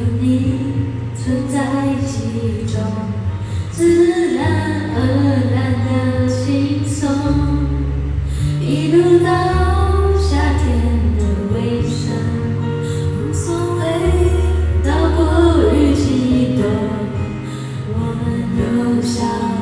有你存在其中，自然而然的轻松，一路到夏天的尾声，无所谓到过于激动，我们都笑。